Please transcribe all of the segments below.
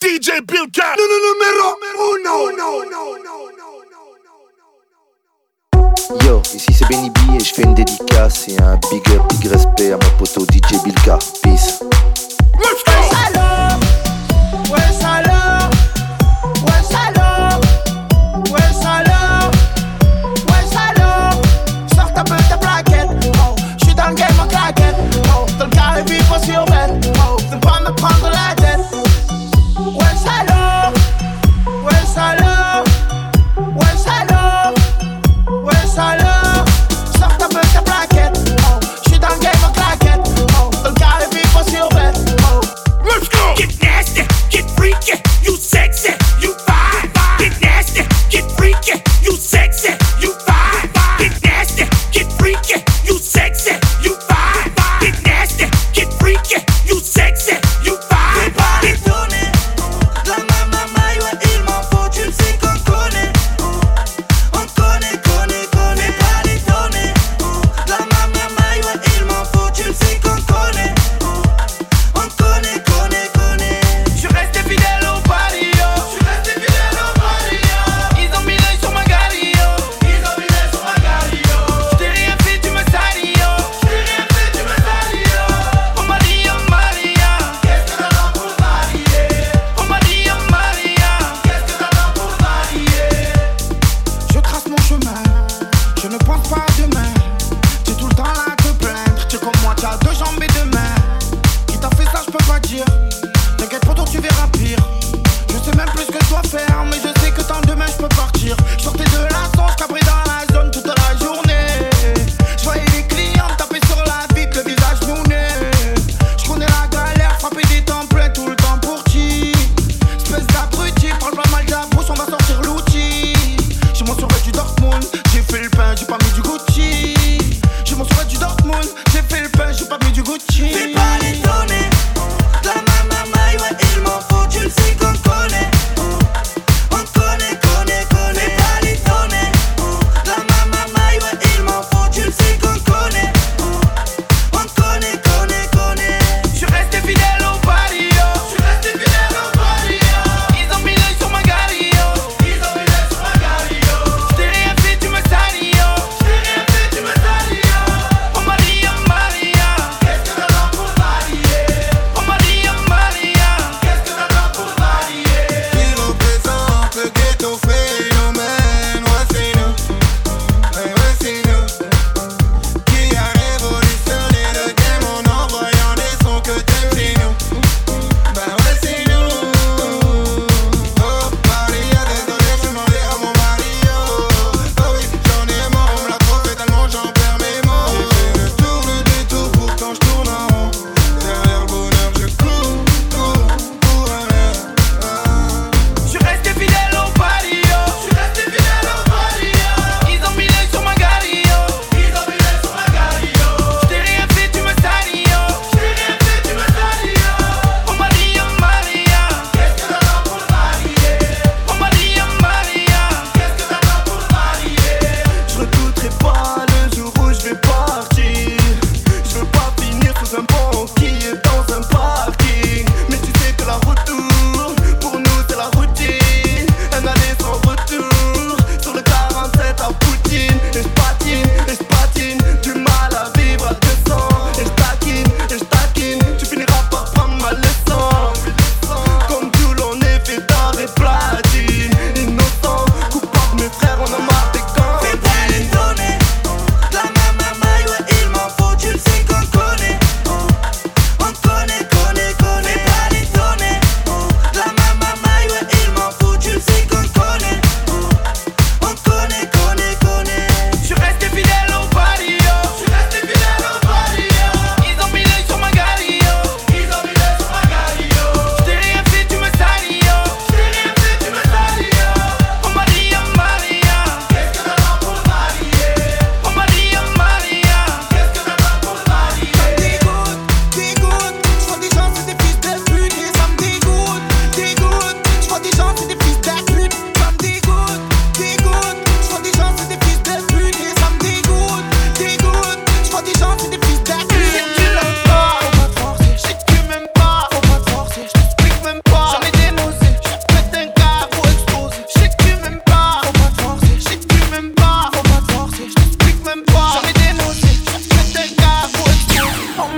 DJ Bilka. Numéro uno. Yo, ici c'est Benny B et je fais une dédicace et un big up, big respect à mon poteau DJ Bilka. Peace. Let's go. tu verras pire. Je sais même plus que je dois faire, mais je sais que tant demain je peux partir.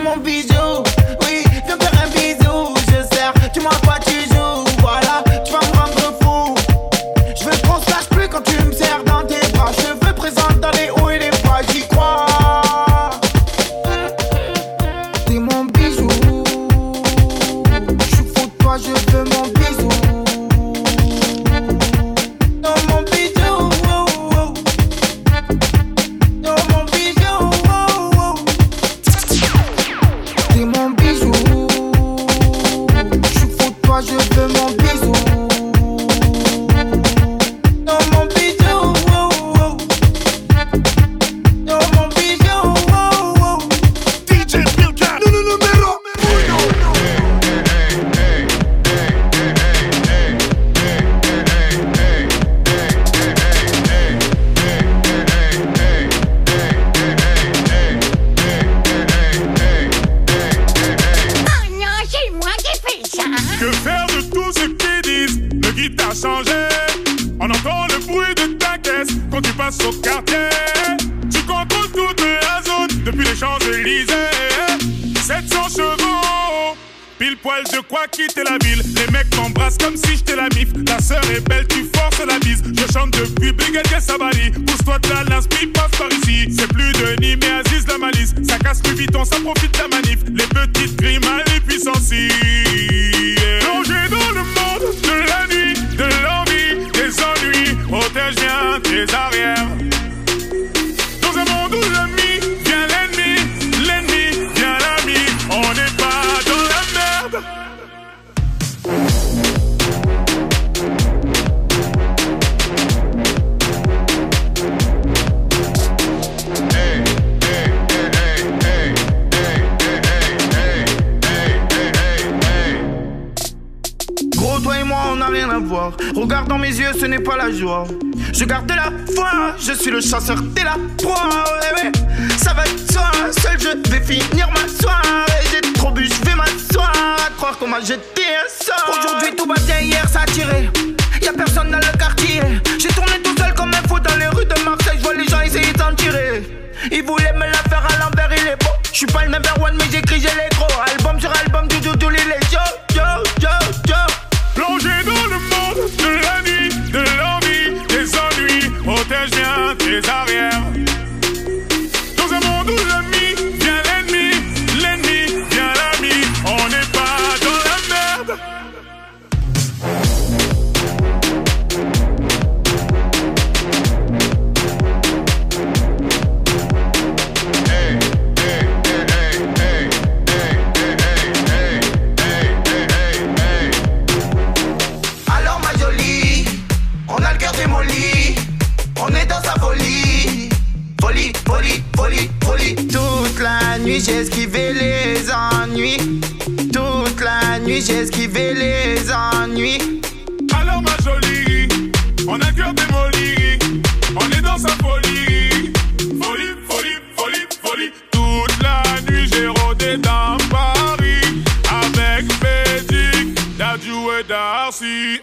won't be you. veux mon bisou. quand tu passes au quartier? Tu contrôles toute la zone depuis les Champs-Élysées. 700 chevaux, pile poil de quoi quitter la ville. Les mecs m'embrassent comme si j'étais la mif. Ta sœur est belle, tu forces la bise. Je chante depuis Brigadier Sabali. Pousse-toi de la lance, passe par ici. C'est plus de Nîmes mais Aziz la malice. Ça casse plus vite, on s'en profite de la manif. Regarde dans mes yeux, ce n'est pas la joie. Je garde la foi, je suis le chasseur, t'es la proie. Eh ça va de soi, seul je vais finir ma soirée. J'ai trop bu, je vais m'asseoir. Croire qu'on m'a jeté un sort. Aujourd'hui tout va bien, hier ça a tiré. Y'a personne dans le quartier. J'ai tourné tout seul comme un fou dans les rues de Marseille. Je vois les gens essayer d'en tirer. Ils voulaient me la faire à l'envers, il est beau. J'suis pas le number one, mais j'écris, j'ai les gros. Album sur album, du tous les jours. nuit, j'ai esquivé les ennuis. Toute la nuit, j'ai esquivé les ennuis. Alors, ma jolie, on a cœur démoli. On est dans sa folie. Folie, folie, folie, folie. Toute la nuit, j'ai rôdé dans Paris. Avec Bédic, Dadju et Darcy.